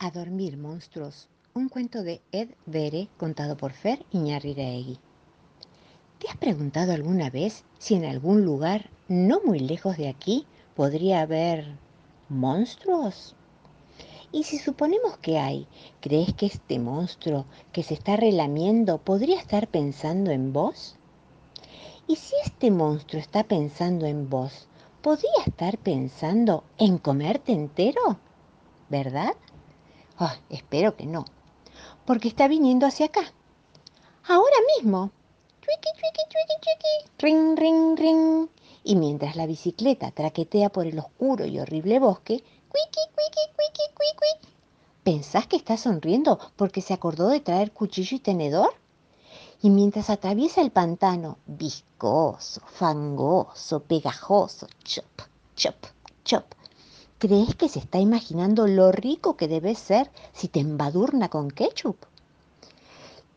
A dormir, monstruos. Un cuento de Ed Vere contado por Fer Iñarriraegui. ¿Te has preguntado alguna vez si en algún lugar no muy lejos de aquí podría haber monstruos? Y si suponemos que hay, ¿crees que este monstruo que se está relamiendo podría estar pensando en vos? ¿Y si este monstruo está pensando en vos, podría estar pensando en comerte entero? ¿Verdad? Oh, espero que no, porque está viniendo hacia acá. Ahora mismo. Chuiqui, chuiqui, chuiqui, chuiqui. Ring, ring, ring. Y mientras la bicicleta traquetea por el oscuro y horrible bosque, cuiqui, cuiqui, cuiqui, cuiqui. ¿Pensás que está sonriendo porque se acordó de traer cuchillo y tenedor? Y mientras atraviesa el pantano, viscoso, fangoso, pegajoso, chop, chop, chop, ¿Crees que se está imaginando lo rico que debe ser si te embadurna con ketchup?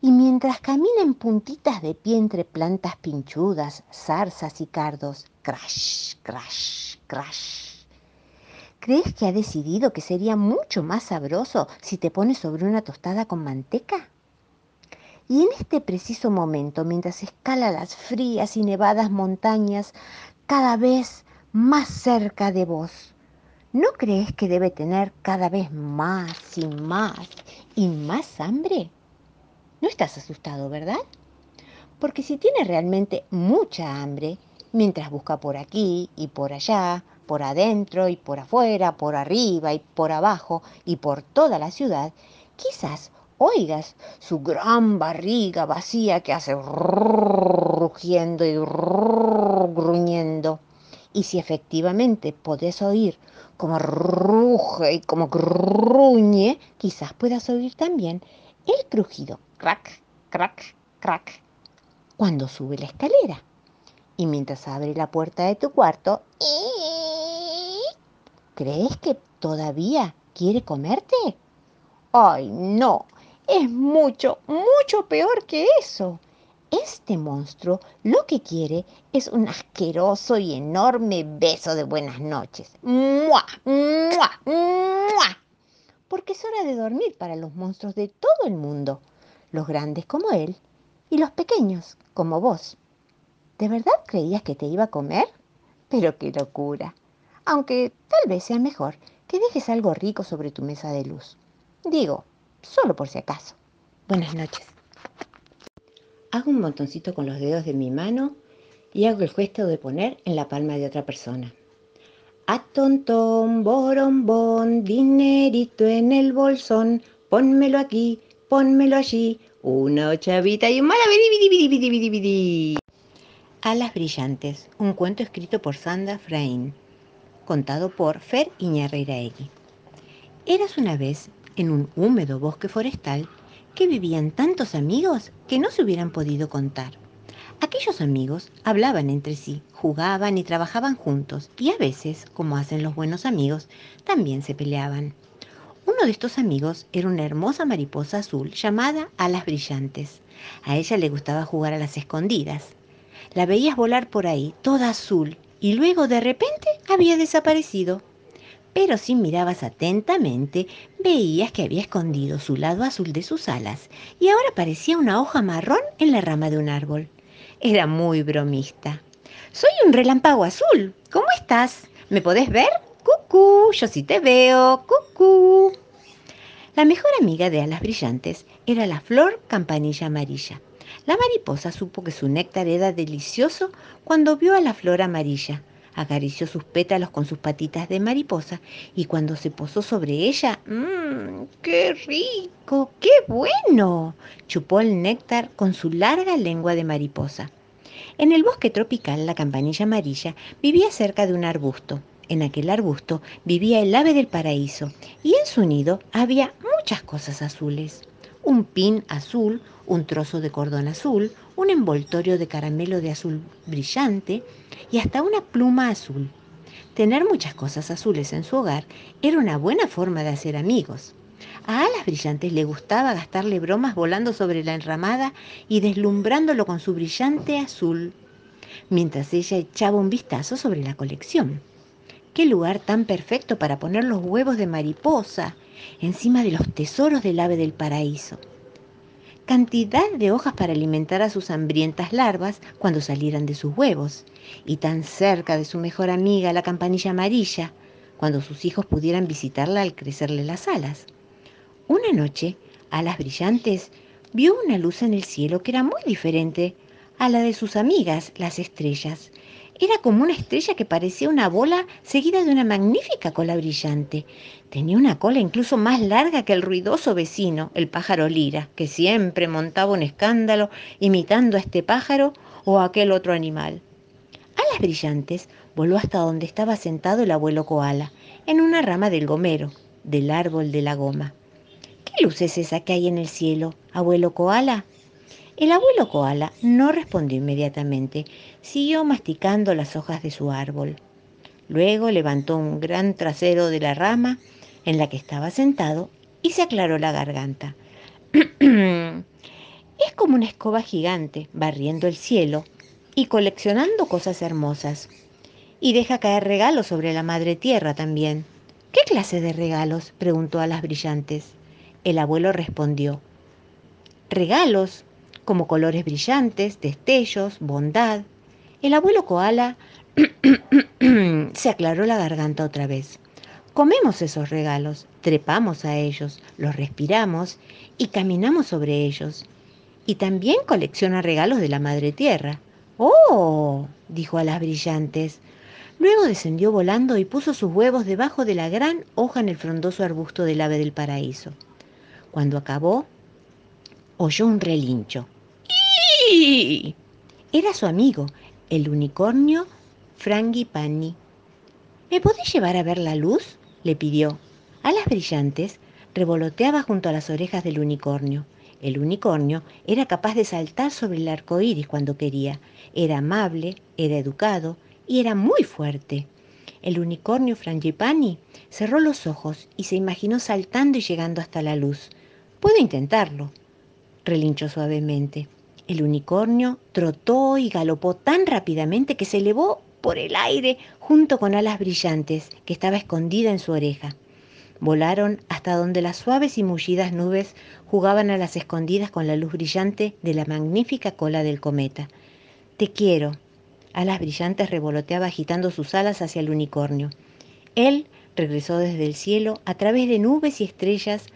Y mientras camina en puntitas de pie entre plantas pinchudas, zarzas y cardos, crash, crash, crash. ¿Crees que ha decidido que sería mucho más sabroso si te pones sobre una tostada con manteca? Y en este preciso momento, mientras escala las frías y nevadas montañas, cada vez más cerca de vos, ¿No crees que debe tener cada vez más y más y más hambre? No estás asustado, ¿verdad? Porque si tiene realmente mucha hambre, mientras busca por aquí y por allá, por adentro y por afuera, por arriba y por abajo y por toda la ciudad, quizás oigas su gran barriga vacía que hace rugiendo y gruñendo. Y si efectivamente podés oír como ruge y como gruñe, quizás puedas oír también el crujido, crack, crack, crack, cuando sube la escalera. Y mientras abre la puerta de tu cuarto, ¿crees que todavía quiere comerte? Ay, no, es mucho, mucho peor que eso. Este monstruo lo que quiere es un asqueroso y enorme beso de buenas noches. ¡Mua! ¡Mua! ¡Mua! Porque es hora de dormir para los monstruos de todo el mundo, los grandes como él y los pequeños como vos. ¿De verdad creías que te iba a comer? Pero qué locura. Aunque tal vez sea mejor que dejes algo rico sobre tu mesa de luz. Digo, solo por si acaso. Buenas noches. Hago un montoncito con los dedos de mi mano y hago el gesto de poner en la palma de otra persona. Atontón, borombón, dinerito en el bolsón, pónmelo aquí, pónmelo allí, una ochavita y un malabaribidibidibidibidi. Alas brillantes, un cuento escrito por Sandra Frain, contado por Fer Iñarreiraegui. Eras una vez, en un húmedo bosque forestal, que vivían tantos amigos que no se hubieran podido contar. Aquellos amigos hablaban entre sí, jugaban y trabajaban juntos y a veces, como hacen los buenos amigos, también se peleaban. Uno de estos amigos era una hermosa mariposa azul llamada Alas Brillantes. A ella le gustaba jugar a las escondidas. La veías volar por ahí, toda azul, y luego de repente había desaparecido pero si mirabas atentamente, veías que había escondido su lado azul de sus alas y ahora parecía una hoja marrón en la rama de un árbol. Era muy bromista. Soy un relámpago azul. ¿Cómo estás? ¿Me podés ver? Cucú, yo sí te veo. Cucú. La mejor amiga de alas brillantes era la flor campanilla amarilla. La mariposa supo que su néctar era delicioso cuando vio a la flor amarilla acarició sus pétalos con sus patitas de mariposa y cuando se posó sobre ella, ¡mmm! ¡Qué rico! ¡Qué bueno! Chupó el néctar con su larga lengua de mariposa. En el bosque tropical, la campanilla amarilla vivía cerca de un arbusto. En aquel arbusto vivía el ave del paraíso y en su nido había muchas cosas azules. Un pin azul, un trozo de cordón azul, un envoltorio de caramelo de azul brillante y hasta una pluma azul. Tener muchas cosas azules en su hogar era una buena forma de hacer amigos. A Alas Brillantes le gustaba gastarle bromas volando sobre la enramada y deslumbrándolo con su brillante azul, mientras ella echaba un vistazo sobre la colección. ¡Qué lugar tan perfecto para poner los huevos de mariposa! encima de los tesoros del ave del paraíso. Cantidad de hojas para alimentar a sus hambrientas larvas cuando salieran de sus huevos, y tan cerca de su mejor amiga, la campanilla amarilla, cuando sus hijos pudieran visitarla al crecerle las alas. Una noche, Alas Brillantes vio una luz en el cielo que era muy diferente a la de sus amigas, las estrellas. Era como una estrella que parecía una bola seguida de una magnífica cola brillante. Tenía una cola incluso más larga que el ruidoso vecino, el pájaro lira, que siempre montaba un escándalo imitando a este pájaro o a aquel otro animal. Alas brillantes voló hasta donde estaba sentado el abuelo koala, en una rama del gomero, del árbol de la goma. ¿Qué luz es esa que hay en el cielo, abuelo koala? El abuelo koala no respondió inmediatamente, siguió masticando las hojas de su árbol. Luego levantó un gran trasero de la rama en la que estaba sentado y se aclaró la garganta. es como una escoba gigante barriendo el cielo y coleccionando cosas hermosas. Y deja caer regalos sobre la madre tierra también. ¿Qué clase de regalos? preguntó a las brillantes. El abuelo respondió. Regalos, como colores brillantes, destellos, bondad. El abuelo koala se aclaró la garganta otra vez. Comemos esos regalos, trepamos a ellos, los respiramos y caminamos sobre ellos. Y también colecciona regalos de la Madre Tierra. ¡Oh! dijo a las brillantes. Luego descendió volando y puso sus huevos debajo de la gran hoja en el frondoso arbusto del ave del paraíso. Cuando acabó, oyó un relincho. ¡Y! Era su amigo, el unicornio Frangipani. ¿Me podés llevar a ver la luz? le pidió. Alas brillantes revoloteaba junto a las orejas del unicornio. El unicornio era capaz de saltar sobre el arco iris cuando quería. Era amable, era educado y era muy fuerte. El unicornio Frangipani cerró los ojos y se imaginó saltando y llegando hasta la luz. Puedo intentarlo, relinchó suavemente. El unicornio trotó y galopó tan rápidamente que se elevó por el aire junto con alas brillantes que estaba escondida en su oreja. Volaron hasta donde las suaves y mullidas nubes jugaban a las escondidas con la luz brillante de la magnífica cola del cometa. Te quiero. Alas brillantes revoloteaba agitando sus alas hacia el unicornio. Él regresó desde el cielo a través de nubes y estrellas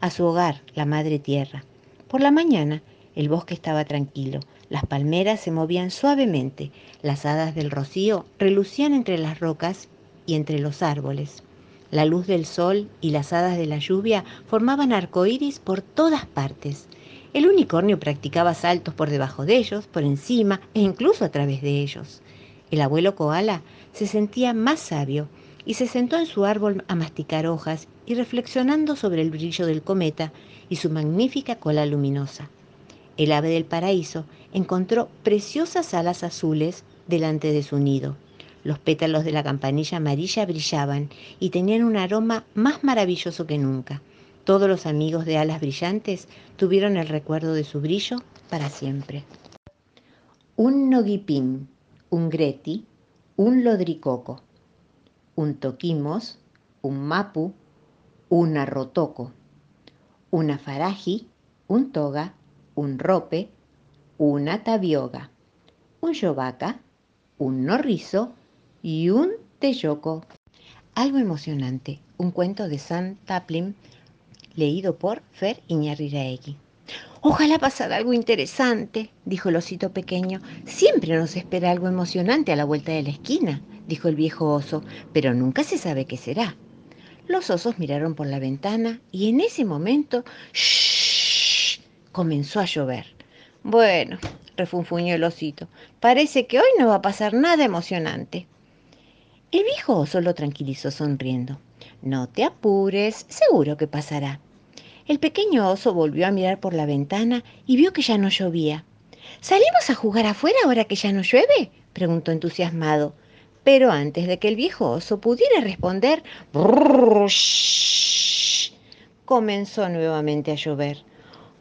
a su hogar, la Madre Tierra. Por la mañana, el bosque estaba tranquilo, las palmeras se movían suavemente, las hadas del rocío relucían entre las rocas y entre los árboles. La luz del sol y las hadas de la lluvia formaban arcoíris por todas partes. El unicornio practicaba saltos por debajo de ellos, por encima e incluso a través de ellos. El abuelo koala se sentía más sabio y se sentó en su árbol a masticar hojas y reflexionando sobre el brillo del cometa y su magnífica cola luminosa. El ave del paraíso encontró preciosas alas azules delante de su nido. Los pétalos de la campanilla amarilla brillaban y tenían un aroma más maravilloso que nunca. Todos los amigos de alas brillantes tuvieron el recuerdo de su brillo para siempre. Un noguipín, un greti, un lodricoco un toquimos, un mapu, un arrotoco, una faraji, un toga, un rope, una tabioga, un yovaca, un norrizo y un teyoco. Algo emocionante, un cuento de San Taplin leído por Fer Iñarriraegui. Ojalá pasara algo interesante, dijo el osito pequeño. Siempre nos espera algo emocionante a la vuelta de la esquina dijo el viejo oso, pero nunca se sabe qué será. Los osos miraron por la ventana y en ese momento. Comenzó a llover. Bueno, refunfuñó el osito, parece que hoy no va a pasar nada emocionante. El viejo oso lo tranquilizó sonriendo. No te apures, seguro que pasará. El pequeño oso volvió a mirar por la ventana y vio que ya no llovía. ¿Salimos a jugar afuera ahora que ya no llueve? preguntó entusiasmado. Pero antes de que el viejo oso pudiera responder, comenzó nuevamente a llover.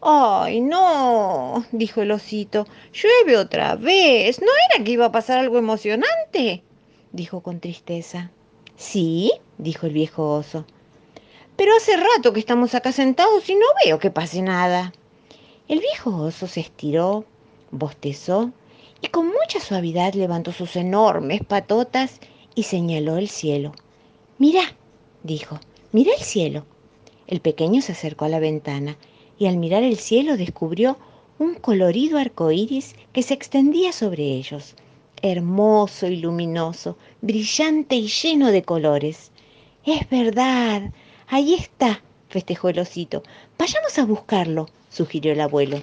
¡Ay, no! dijo el osito. ¡Llueve otra vez! ¿No era que iba a pasar algo emocionante? dijo con tristeza. Sí, dijo el viejo oso. pero hace rato que estamos acá sentados y no veo que pase nada. El viejo oso se estiró, bostezó y con mucha suavidad levantó sus enormes patotas y señaló el cielo. Mira, dijo, mira el cielo. El pequeño se acercó a la ventana y al mirar el cielo descubrió un colorido arco iris que se extendía sobre ellos, hermoso y luminoso, brillante y lleno de colores. Es verdad, ahí está, festejó el osito. Vayamos a buscarlo, sugirió el abuelo.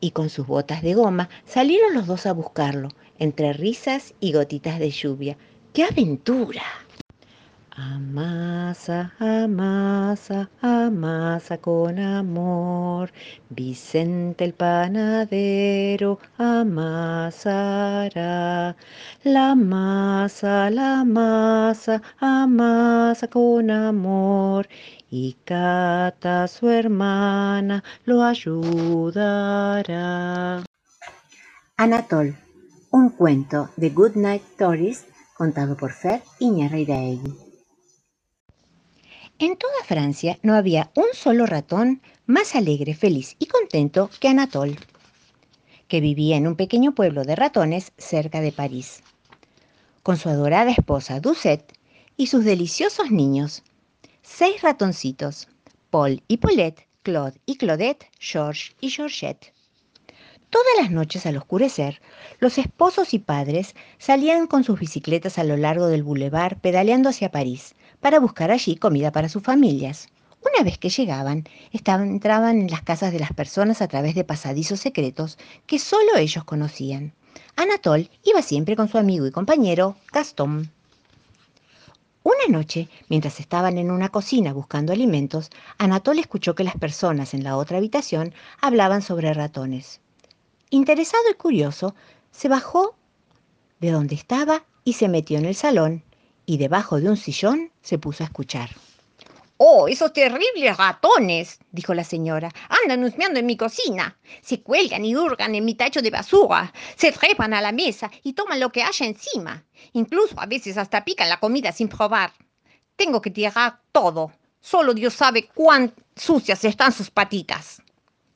Y con sus botas de goma salieron los dos a buscarlo, entre risas y gotitas de lluvia. ¡Qué aventura! Amasa, amasa, amasa con amor. Vicente el panadero amasará. La masa, la masa, amasa con amor. Y Cata, su hermana, lo ayudará. Anatol, un cuento de Goodnight Stories contado por Fer Iñarreiraegui. En toda Francia no había un solo ratón más alegre, feliz y contento que Anatole, que vivía en un pequeño pueblo de ratones cerca de París, con su adorada esposa Doucette y sus deliciosos niños, seis ratoncitos, Paul y Paulette, Claude y Claudette, George y Georgette. Todas las noches al oscurecer, los esposos y padres salían con sus bicicletas a lo largo del boulevard pedaleando hacia París, para buscar allí comida para sus familias. Una vez que llegaban, entraban en las casas de las personas a través de pasadizos secretos que solo ellos conocían. Anatole iba siempre con su amigo y compañero Gastón. Una noche, mientras estaban en una cocina buscando alimentos, Anatole escuchó que las personas en la otra habitación hablaban sobre ratones. Interesado y curioso, se bajó de donde estaba y se metió en el salón y debajo de un sillón se puso a escuchar. ¡Oh, esos terribles ratones! dijo la señora. Andan husmeando en mi cocina. Se cuelgan y hurgan en mi tacho de basura. Se trepan a la mesa y toman lo que haya encima. Incluso a veces hasta pican la comida sin probar. Tengo que tirar todo. Solo Dios sabe cuán sucias están sus patitas.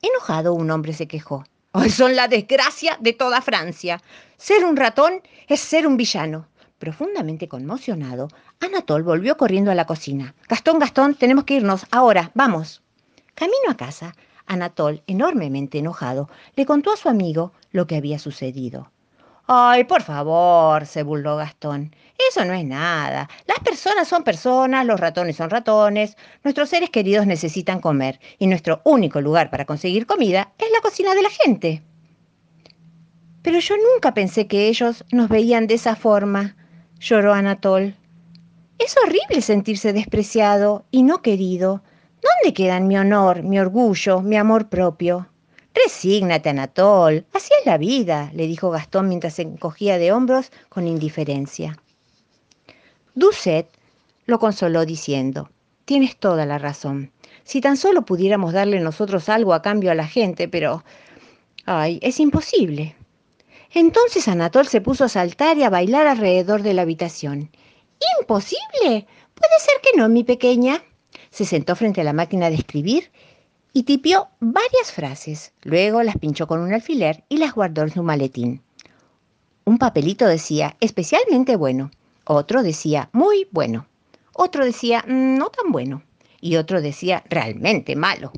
Enojado, un hombre se quejó. Hoy son la desgracia de toda Francia. Ser un ratón es ser un villano. Profundamente conmocionado, Anatol volvió corriendo a la cocina. Gastón, Gastón, tenemos que irnos. Ahora, vamos. Camino a casa, Anatol, enormemente enojado, le contó a su amigo lo que había sucedido. Ay, por favor, se burló Gastón. Eso no es nada. Las personas son personas, los ratones son ratones. Nuestros seres queridos necesitan comer y nuestro único lugar para conseguir comida es la cocina de la gente. Pero yo nunca pensé que ellos nos veían de esa forma lloró Anatol. Es horrible sentirse despreciado y no querido. ¿Dónde quedan mi honor, mi orgullo, mi amor propio? Resígnate, Anatol. Así es la vida, le dijo Gastón mientras se encogía de hombros con indiferencia. Doucet lo consoló diciendo, tienes toda la razón. Si tan solo pudiéramos darle nosotros algo a cambio a la gente, pero... Ay, es imposible. Entonces Anatol se puso a saltar y a bailar alrededor de la habitación. ¡Imposible! Puede ser que no, mi pequeña. Se sentó frente a la máquina de escribir y tipió varias frases. Luego las pinchó con un alfiler y las guardó en su maletín. Un papelito decía especialmente bueno, otro decía muy bueno, otro decía mm, no tan bueno y otro decía realmente malo.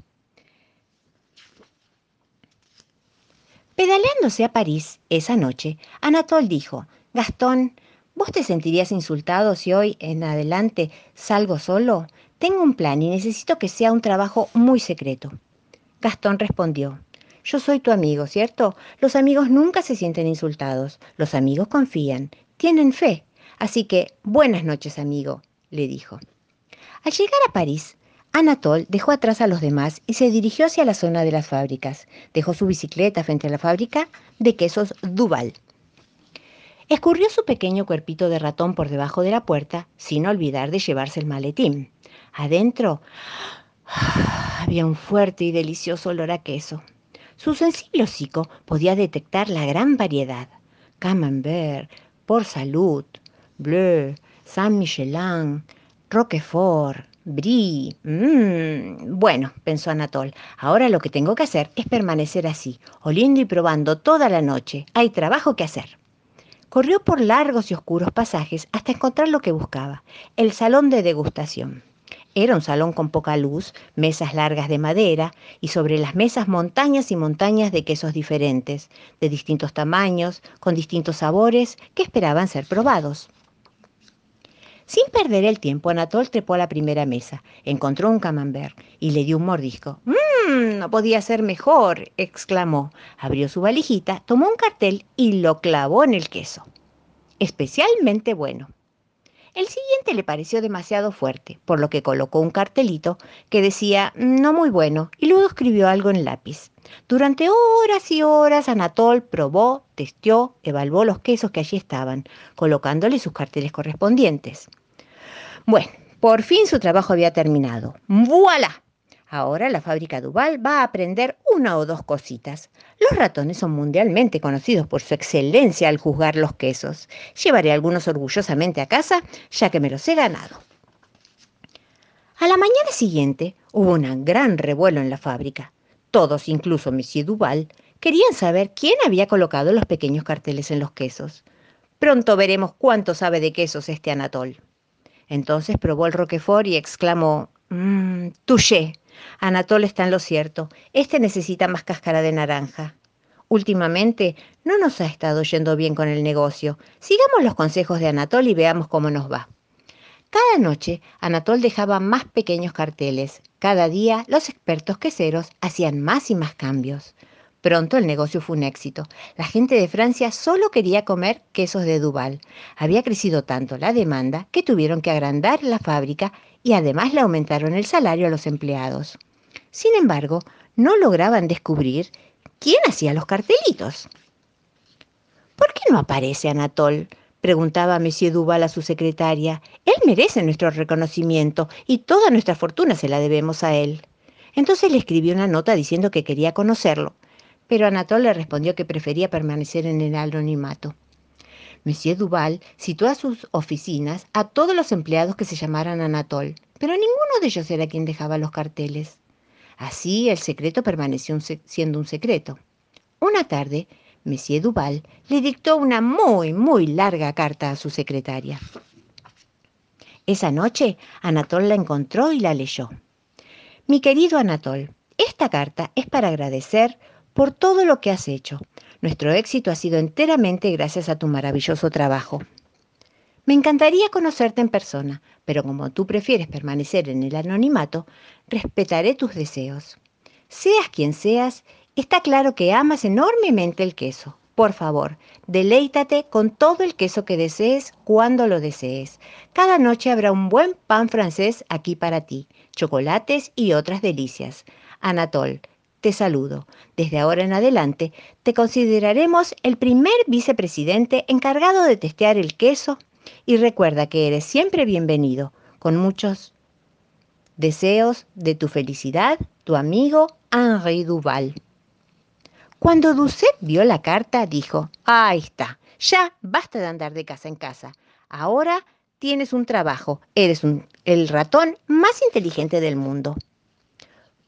Pedaleándose a París esa noche, Anatole dijo, Gastón, ¿vos te sentirías insultado si hoy en adelante salgo solo? Tengo un plan y necesito que sea un trabajo muy secreto. Gastón respondió, yo soy tu amigo, ¿cierto? Los amigos nunca se sienten insultados, los amigos confían, tienen fe. Así que, buenas noches, amigo, le dijo. Al llegar a París, Anatol dejó atrás a los demás y se dirigió hacia la zona de las fábricas. Dejó su bicicleta frente a la fábrica de quesos Duval. Escurrió su pequeño cuerpito de ratón por debajo de la puerta, sin olvidar de llevarse el maletín. Adentro había un fuerte y delicioso olor a queso. Su sensible hocico podía detectar la gran variedad. Camembert, Port Salut, Bleu, Saint Michelin, Roquefort, Brie. Mmm. Bueno, pensó Anatol, ahora lo que tengo que hacer es permanecer así, oliendo y probando toda la noche. Hay trabajo que hacer. Corrió por largos y oscuros pasajes hasta encontrar lo que buscaba, el salón de degustación. Era un salón con poca luz, mesas largas de madera y sobre las mesas montañas y montañas de quesos diferentes, de distintos tamaños, con distintos sabores, que esperaban ser probados. Sin perder el tiempo, Anatol trepó a la primera mesa, encontró un camembert y le dio un mordisco. ¡Mmm! No podía ser mejor, exclamó. Abrió su valijita, tomó un cartel y lo clavó en el queso. Especialmente bueno. El siguiente le pareció demasiado fuerte, por lo que colocó un cartelito que decía no muy bueno y luego escribió algo en lápiz. Durante horas y horas Anatol probó, testió, evaluó los quesos que allí estaban, colocándole sus carteles correspondientes. Bueno, por fin su trabajo había terminado. ¡Voilà! Ahora la fábrica Duval va a aprender una o dos cositas. Los ratones son mundialmente conocidos por su excelencia al juzgar los quesos. Llevaré algunos orgullosamente a casa, ya que me los he ganado. A la mañana siguiente hubo un gran revuelo en la fábrica. Todos, incluso Monsieur Duval, querían saber quién había colocado los pequeños carteles en los quesos. Pronto veremos cuánto sabe de quesos este Anatol. Entonces probó el Roquefort y exclamó, mmm, touché. Anatol está en lo cierto. Este necesita más cáscara de naranja. Últimamente no nos ha estado yendo bien con el negocio. Sigamos los consejos de Anatol y veamos cómo nos va. Cada noche Anatol dejaba más pequeños carteles. Cada día los expertos queseros hacían más y más cambios. Pronto el negocio fue un éxito. La gente de Francia solo quería comer quesos de Duval. Había crecido tanto la demanda que tuvieron que agrandar la fábrica y además le aumentaron el salario a los empleados. Sin embargo, no lograban descubrir quién hacía los cartelitos. ¿Por qué no aparece Anatol? preguntaba Monsieur Duval a su secretaria. Él merece nuestro reconocimiento y toda nuestra fortuna se la debemos a él. Entonces le escribió una nota diciendo que quería conocerlo, pero Anatol le respondió que prefería permanecer en el anonimato. Monsieur Duval citó a sus oficinas a todos los empleados que se llamaran Anatol, pero ninguno de ellos era quien dejaba los carteles. Así el secreto permaneció siendo un secreto. Una tarde, Monsieur Duval le dictó una muy, muy larga carta a su secretaria. Esa noche, Anatol la encontró y la leyó. Mi querido Anatol, esta carta es para agradecer por todo lo que has hecho. Nuestro éxito ha sido enteramente gracias a tu maravilloso trabajo. Me encantaría conocerte en persona, pero como tú prefieres permanecer en el anonimato, respetaré tus deseos. Seas quien seas, Está claro que amas enormemente el queso. Por favor, deleítate con todo el queso que desees cuando lo desees. Cada noche habrá un buen pan francés aquí para ti, chocolates y otras delicias. Anatol, te saludo. Desde ahora en adelante te consideraremos el primer vicepresidente encargado de testear el queso y recuerda que eres siempre bienvenido. Con muchos deseos de tu felicidad, tu amigo Henri Duval. Cuando Doucet vio la carta, dijo, ahí está, ya basta de andar de casa en casa. Ahora tienes un trabajo, eres el ratón más inteligente del mundo.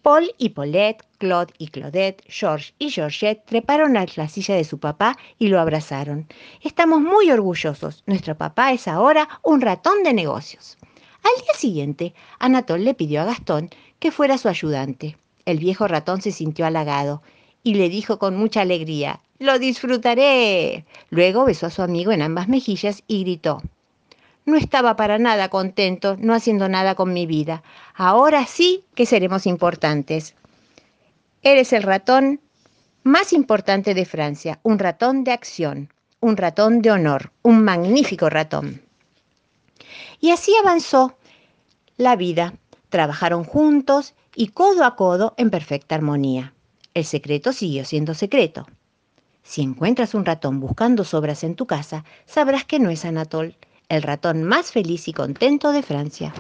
Paul y Paulette, Claude y Claudette, George y Georgette treparon a la silla de su papá y lo abrazaron. Estamos muy orgullosos. Nuestro papá es ahora un ratón de negocios. Al día siguiente, Anatole le pidió a Gastón que fuera su ayudante. El viejo ratón se sintió halagado y le dijo con mucha alegría, lo disfrutaré. Luego besó a su amigo en ambas mejillas y gritó, no estaba para nada contento, no haciendo nada con mi vida. Ahora sí que seremos importantes. Eres el ratón más importante de Francia, un ratón de acción, un ratón de honor, un magnífico ratón. Y así avanzó la vida. Trabajaron juntos y codo a codo en perfecta armonía. El secreto siguió siendo secreto. Si encuentras un ratón buscando sobras en tu casa, sabrás que no es Anatol, el ratón más feliz y contento de Francia.